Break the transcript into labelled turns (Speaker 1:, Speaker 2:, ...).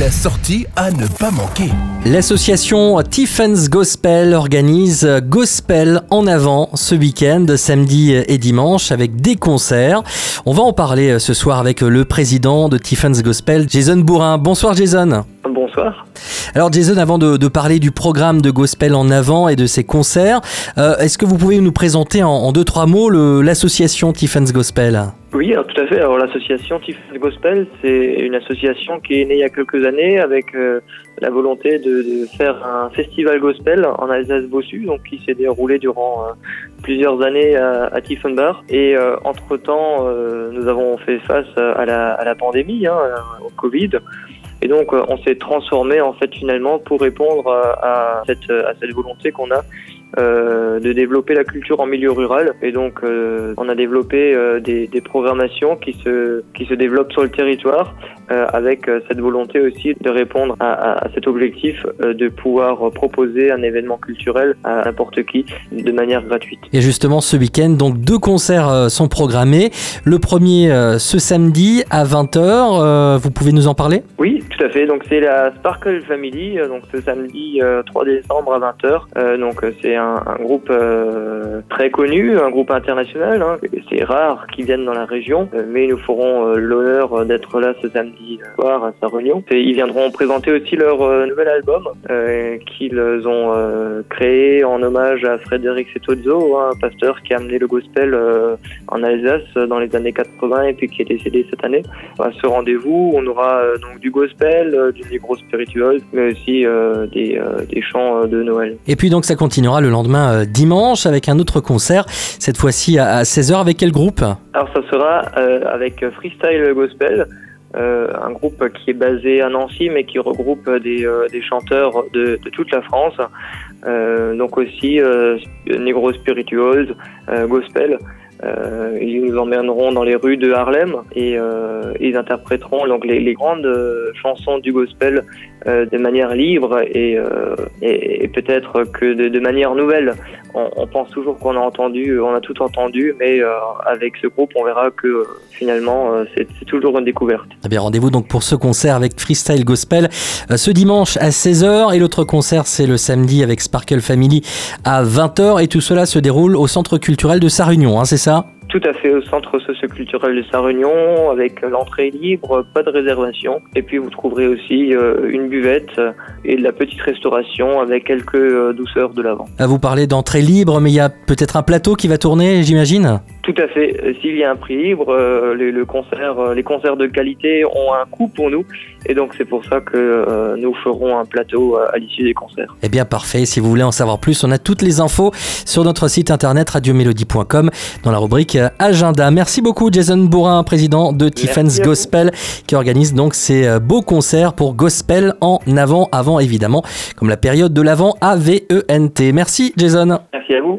Speaker 1: La sortie à ne pas manquer.
Speaker 2: L'association Tiffen's Gospel organise Gospel en avant ce week-end, samedi et dimanche, avec des concerts. On va en parler ce soir avec le président de Tiffen's Gospel, Jason Bourrin. Bonsoir Jason.
Speaker 3: Bonsoir.
Speaker 2: Alors Jason, avant de, de, parler du programme de Gospel en avant et de ses concerts, euh, est-ce que vous pouvez nous présenter en, en deux, trois mots l'association Tiffen's Gospel?
Speaker 3: Oui, alors tout à fait. Alors l'association Tiffany Gospel, c'est une association qui est née il y a quelques années avec euh, la volonté de, de, faire un festival gospel en Alsace-Bossu, donc qui s'est déroulé durant euh, plusieurs années à, à Tiefenbach. Et euh, entre-temps, euh, nous avons fait face à la, à la pandémie, hein, au Covid. Et donc, on s'est transformé en fait finalement pour répondre à cette, à cette volonté qu'on a euh, de développer la culture en milieu rural. Et donc, euh, on a développé euh, des, des, programmations qui se, qui se développent sur le territoire avec cette volonté aussi de répondre à, à cet objectif de pouvoir proposer un événement culturel à n'importe qui de manière gratuite.
Speaker 2: Et justement, ce week-end, donc deux concerts sont programmés. Le premier ce samedi à 20h. vous pouvez nous en parler?
Speaker 3: Oui, tout à fait. Donc, c'est la Sparkle Family. Donc, ce samedi 3 décembre à 20h. donc, c'est un, un, groupe euh, très connu, un groupe international. Hein. C'est rare qu'ils viennent dans la région, euh, mais ils nous feront euh, l'honneur d'être là ce samedi soir à sa réunion. Et ils viendront présenter aussi leur nouvel album qu'ils ont créé en hommage à Frédéric Setozzo, hein, un pasteur qui a amené le gospel en Alsace dans les années 80 et puis qui est décédé cette année. À ce rendez-vous, on aura du gospel, du négro spirituel, mais aussi des chants de Noël.
Speaker 2: Et puis donc ça continuera le lendemain euh, dimanche avec un autre concert, cette fois-ci à 16h avec quel groupe?
Speaker 3: Alors ça sera euh, avec Freestyle Gospel. Euh, un groupe qui est basé à Nancy mais qui regroupe des, chanteurs de, toute la France, donc aussi Negro Spirituals, Gospel. Euh, ils nous emmèneront dans les rues de Harlem et euh, ils interpréteront donc les, grandes chansons du gospel euh, de manière libre et, peut-être que de, manière nouvelle. On, on pense toujours qu'on a entendu, on a tout entendu, mais avec ce groupe, on verra que finalement, c'est toujours une découverte.
Speaker 2: Eh bien, rendez-vous donc pour ce concert avec Freestyle Gospel ce dimanche à 16h et l'autre concert, c'est le samedi avec Sparkle Family à 20h et tout cela se déroule au Centre culturel de Sarre-Union, hein, c'est ça?
Speaker 3: Tout à fait au centre socioculturel de Saint-Réunion, avec l'entrée libre, pas de réservation. Et puis vous trouverez aussi euh, une buvette et de la petite restauration avec quelques euh, douceurs de l'avant.
Speaker 2: Vous parlez d'entrée libre, mais il y a peut-être un plateau qui va tourner, j'imagine?
Speaker 3: Tout à fait. S'il y a un prix libre, euh, les, le concert, euh, les concerts de qualité ont un coût pour nous. Et donc c'est pour ça que euh, nous ferons un plateau à l'issue des concerts.
Speaker 2: Eh bien parfait. Si vous voulez en savoir plus, on a toutes les infos sur notre site internet radiomélodie.com dans la rubrique Agenda. Merci beaucoup Jason Bourrin, président de Tiffen's Gospel, qui organise donc ces beaux concerts pour Gospel en avant, avant évidemment, comme la période de l'avant AVENT. Merci Jason.
Speaker 3: Merci à vous.